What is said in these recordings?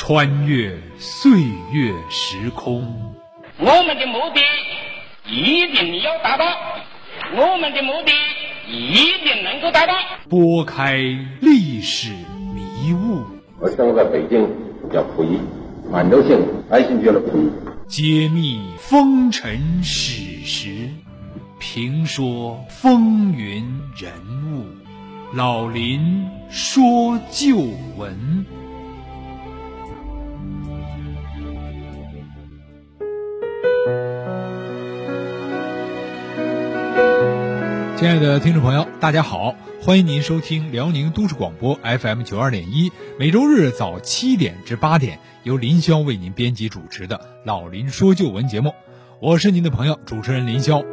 穿越岁月时空。我们的目的一定要达到，我们的目的一定能够达到。拨开历史迷雾，我生在北京，叫溥仪，满洲姓，爱新觉罗溥仪。揭秘风尘史实，评说风云人物。老林说旧闻。亲爱的听众朋友，大家好，欢迎您收听辽宁都市广播 FM 九二点一，每周日早七点至八点，由林霄为您编辑主持的《老林说旧闻》节目，我是您的朋友主持人林霄。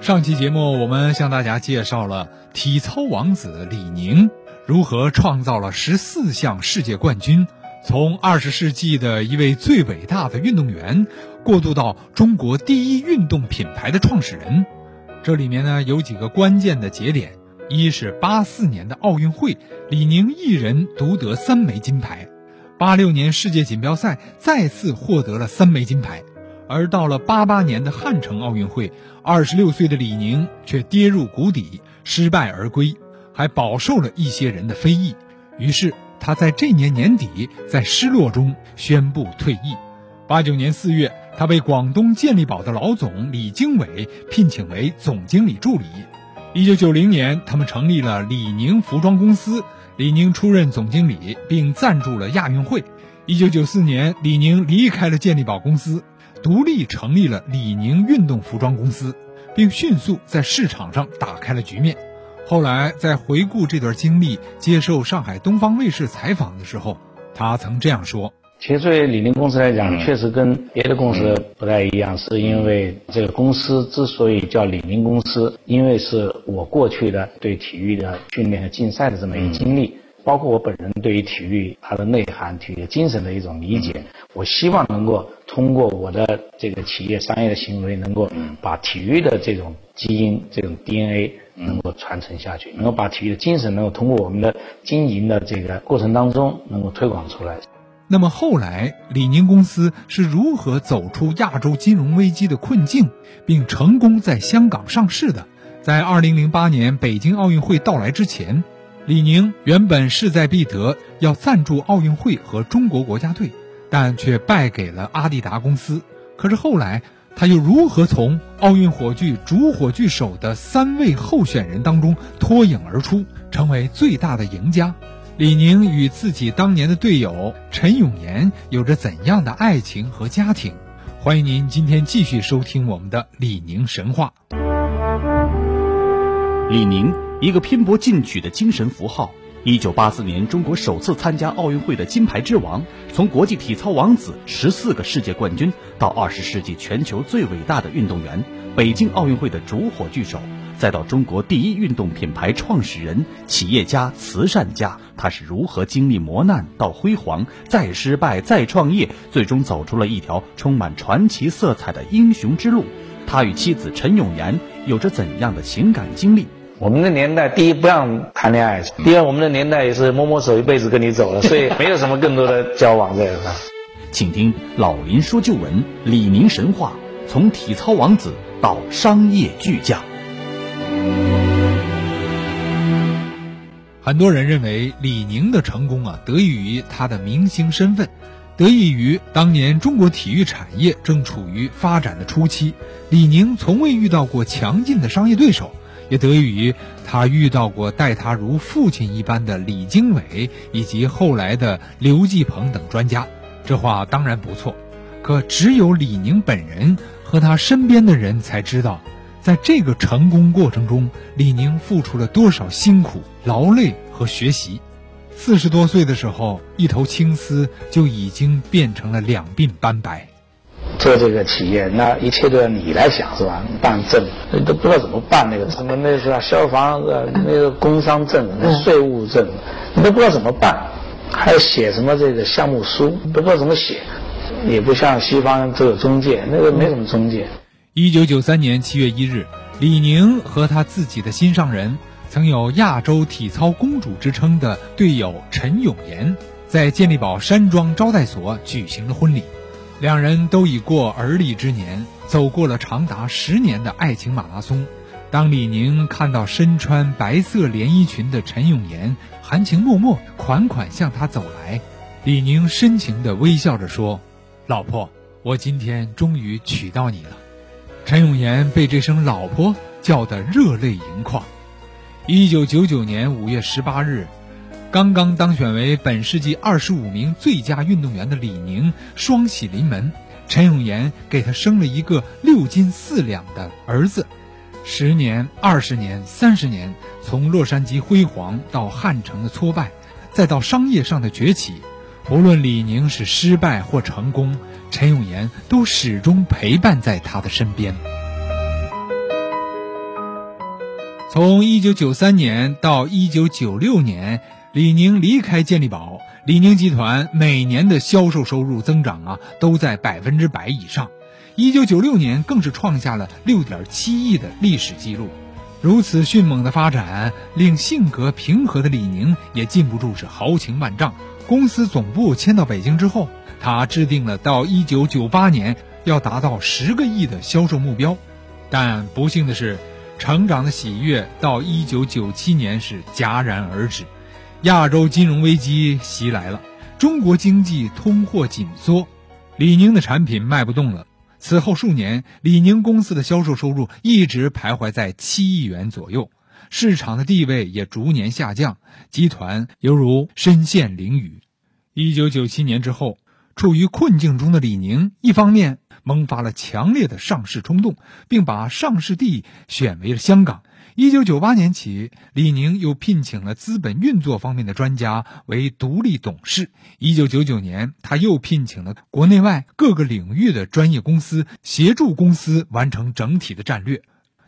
上期节目我们向大家介绍了体操王子李宁如何创造了十四项世界冠军。从二十世纪的一位最伟大的运动员，过渡到中国第一运动品牌的创始人，这里面呢有几个关键的节点：一是八四年的奥运会，李宁一人独得三枚金牌；八六年世界锦标赛再次获得了三枚金牌；而到了八八年的汉城奥运会，二十六岁的李宁却跌入谷底，失败而归，还饱受了一些人的非议。于是。他在这年年底在失落中宣布退役。八九年四月，他被广东健力宝的老总李经纬聘请为总经理助理。一九九零年，他们成立了李宁服装公司，李宁出任总经理，并赞助了亚运会。一九九四年，李宁离开了健力宝公司，独立成立了李宁运动服装公司，并迅速在市场上打开了局面。后来在回顾这段经历、接受上海东方卫视采访的时候，他曾这样说：“其实作为李宁公司来讲，确实跟别的公司不太一样，是因为这个公司之所以叫李宁公司，因为是我过去的对体育的训练和竞赛的这么一个经历。”包括我本人对于体育它的内涵、体育精神的一种理解，我希望能够通过我的这个企业商业的行为，能够把体育的这种基因、这种 DNA 能够传承下去，能够把体育的精神能够通过我们的经营的这个过程当中能够推广出来。那么后来，李宁公司是如何走出亚洲金融危机的困境，并成功在香港上市的？在二零零八年北京奥运会到来之前。李宁原本势在必得，要赞助奥运会和中国国家队，但却败给了阿迪达公司。可是后来，他又如何从奥运火炬主火炬手的三位候选人当中脱颖而出，成为最大的赢家？李宁与自己当年的队友陈永年有着怎样的爱情和家庭？欢迎您今天继续收听我们的李宁神话。李宁。一个拼搏进取的精神符号。一九八四年，中国首次参加奥运会的金牌之王，从国际体操王子、十四个世界冠军，到二十世纪全球最伟大的运动员，北京奥运会的主火炬手，再到中国第一运动品牌创始人、企业家、慈善家，他是如何经历磨难到辉煌，再失败再创业，最终走出了一条充满传奇色彩的英雄之路？他与妻子陈永岩有着怎样的情感经历？我们的年代，第一不让谈恋爱，第二我们的年代也是摸摸手一辈子跟你走了，所以没有什么更多的交往在上。请听老林说旧闻，李宁神话，从体操王子到商业巨匠。很多人认为李宁的成功啊，得益于他的明星身份，得益于当年中国体育产业正处于发展的初期，李宁从未遇到过强劲的商业对手。也得益于他遇到过待他如父亲一般的李经纬以及后来的刘继鹏等专家，这话当然不错。可只有李宁本人和他身边的人才知道，在这个成功过程中，李宁付出了多少辛苦、劳累和学习。四十多岁的时候，一头青丝就已经变成了两鬓斑白。做这个企业，那一切都要你来想，是吧？办证，都不知道怎么办那个什么那是消防呃那个工商证、税务证，你都不知道怎么办，还要写什么这个项目书，都不知道怎么写，也不像西方都有中介，那个没什么中介。一九九三年七月一日，李宁和他自己的心上人曾有“亚洲体操公主”之称的队友陈永妍，在健力宝山庄招待所举行了婚礼。两人都已过而立之年，走过了长达十年的爱情马拉松。当李宁看到身穿白色连衣裙的陈永妍，含情脉脉、款款向他走来，李宁深情地微笑着说：“老婆，我今天终于娶到你了。”陈永妍被这声“老婆”叫得热泪盈眶。一九九九年五月十八日。刚刚当选为本世纪二十五名最佳运动员的李宁双喜临门，陈永妍给他生了一个六斤四两的儿子。十年、二十年、三十年，从洛杉矶辉煌到汉城的挫败，再到商业上的崛起，无论李宁是失败或成功，陈永妍都始终陪伴在他的身边。从一九九三年到一九九六年。李宁离开健力宝，李宁集团每年的销售收入增长啊，都在百分之百以上。一九九六年更是创下了六点七亿的历史记录。如此迅猛的发展，令性格平和的李宁也禁不住是豪情万丈。公司总部迁到北京之后，他制定了到一九九八年要达到十个亿的销售目标。但不幸的是，成长的喜悦到一九九七年是戛然而止。亚洲金融危机袭来了，中国经济通货紧缩，李宁的产品卖不动了。此后数年，李宁公司的销售收入一直徘徊在七亿元左右，市场的地位也逐年下降，集团犹如身陷囹圄。一九九七年之后，处于困境中的李宁，一方面萌发了强烈的上市冲动，并把上市地选为了香港。一九九八年起，李宁又聘请了资本运作方面的专家为独立董事。一九九九年，他又聘请了国内外各个领域的专业公司，协助公司完成整体的战略。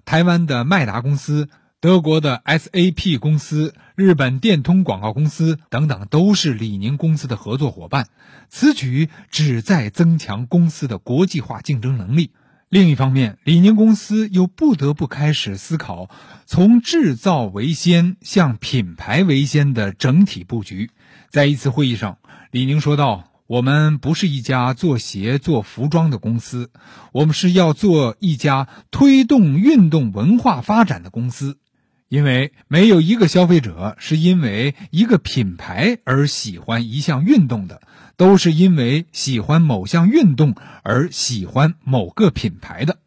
台湾的麦达公司、德国的 SAP 公司、日本电通广告公司等等，都是李宁公司的合作伙伴。此举旨在增强公司的国际化竞争能力。另一方面，李宁公司又不得不开始思考从制造为先向品牌为先的整体布局。在一次会议上，李宁说道：“我们不是一家做鞋、做服装的公司，我们是要做一家推动运动文化发展的公司。因为没有一个消费者是因为一个品牌而喜欢一项运动的。”都是因为喜欢某项运动而喜欢某个品牌的。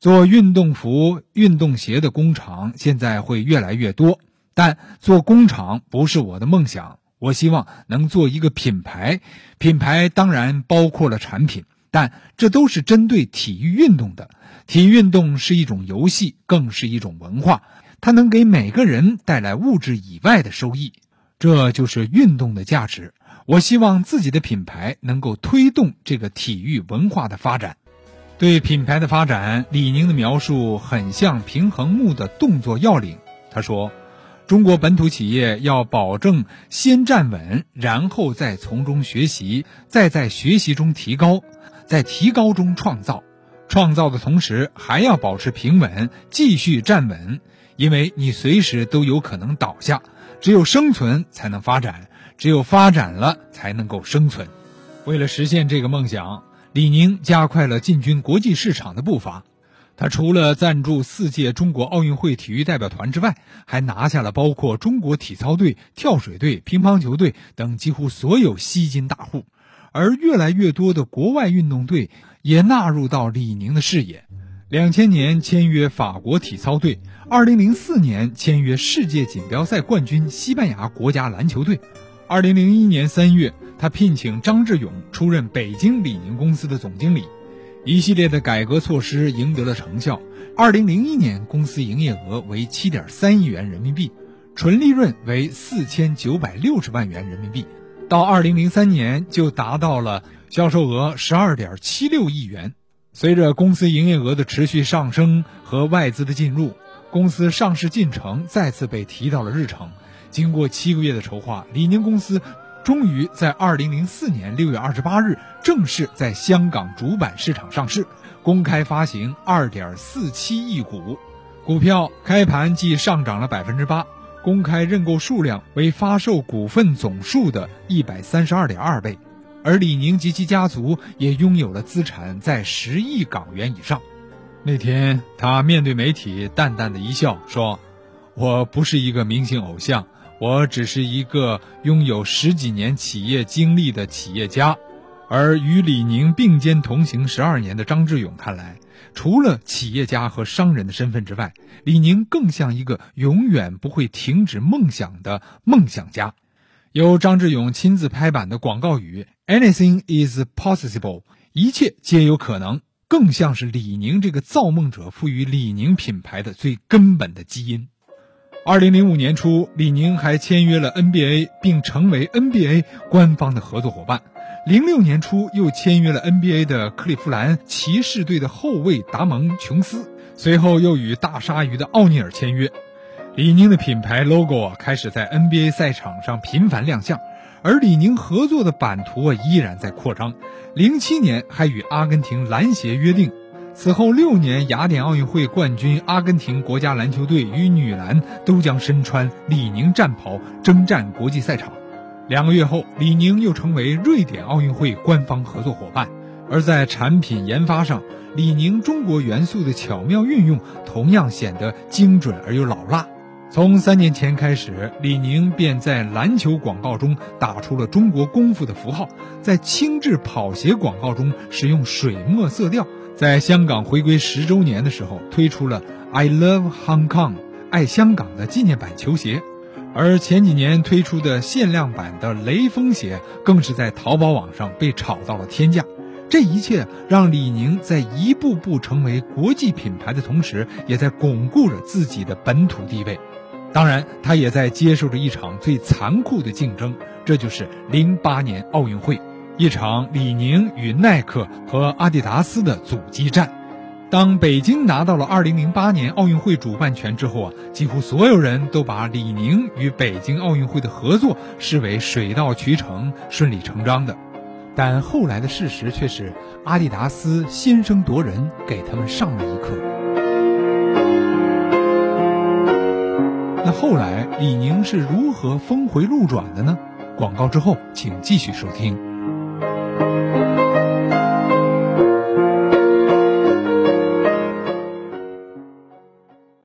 做运动服、运动鞋的工厂现在会越来越多，但做工厂不是我的梦想。我希望能做一个品牌，品牌当然包括了产品，但这都是针对体育运动的。体育运动是一种游戏，更是一种文化，它能给每个人带来物质以外的收益，这就是运动的价值。我希望自己的品牌能够推动这个体育文化的发展。对品牌的发展，李宁的描述很像平衡木的动作要领。他说：“中国本土企业要保证先站稳，然后再从中学习，再在学习中提高，在提高中创造。创造的同时还要保持平稳，继续站稳，因为你随时都有可能倒下。只有生存才能发展。”只有发展了，才能够生存。为了实现这个梦想，李宁加快了进军国际市场的步伐。他除了赞助四届中国奥运会体育代表团之外，还拿下了包括中国体操队、跳水队、乒乓球队等几乎所有吸金大户。而越来越多的国外运动队也纳入到李宁的视野。两千年签约法国体操队，二零零四年签约世界锦标赛冠军西班牙国家篮球队。二零零一年三月，他聘请张志勇出任北京李宁公司的总经理，一系列的改革措施赢得了成效。二零零一年，公司营业额为七点三亿元人民币，纯利润为四千九百六十万元人民币，到二零零三年就达到了销售额十二点七六亿元。随着公司营业额的持续上升和外资的进入，公司上市进程再次被提到了日程。经过七个月的筹划，李宁公司终于在二零零四年六月二十八日正式在香港主板市场上市，公开发行二点四七亿股，股票开盘即上涨了百分之八。公开认购数量为发售股份总数的一百三十二点二倍，而李宁及其家族也拥有了资产在十亿港元以上。那天，他面对媒体淡淡的一笑，说：“我不是一个明星偶像，我只是一个拥有十几年企业经历的企业家。”而与李宁并肩同行十二年的张志勇看来，除了企业家和商人的身份之外，李宁更像一个永远不会停止梦想的梦想家。由张志勇亲自拍板的广告语 “Anything is possible”，一切皆有可能。更像是李宁这个造梦者赋予李宁品牌的最根本的基因。二零零五年初，李宁还签约了 NBA，并成为 NBA 官方的合作伙伴。零六年初，又签约了 NBA 的克利夫兰骑士队的后卫达蒙·琼斯，随后又与大鲨鱼的奥尼尔签约。李宁的品牌 logo 啊，开始在 NBA 赛场上频繁亮相。而李宁合作的版图啊依然在扩张，零七年还与阿根廷篮协约定，此后六年雅典奥运会冠军阿根廷国家篮球队与女篮都将身穿李宁战袍征战国际赛场。两个月后，李宁又成为瑞典奥运会官方合作伙伴。而在产品研发上，李宁中国元素的巧妙运用同样显得精准而又老辣。从三年前开始，李宁便在篮球广告中打出了中国功夫的符号，在轻质跑鞋广告中使用水墨色调，在香港回归十周年的时候推出了 “I Love Hong Kong” 爱香港的纪念版球鞋，而前几年推出的限量版的雷锋鞋更是在淘宝网上被炒到了天价。这一切让李宁在一步步成为国际品牌的同时，也在巩固着自己的本土地位。当然，他也在接受着一场最残酷的竞争，这就是零八年奥运会，一场李宁与耐克和阿迪达斯的阻击战。当北京拿到了二零零八年奥运会主办权之后啊，几乎所有人都把李宁与北京奥运会的合作视为水到渠成、顺理成章的。但后来的事实却是，阿迪达斯先声夺人，给他们上了一课。那后来，李宁是如何峰回路转的呢？广告之后，请继续收听。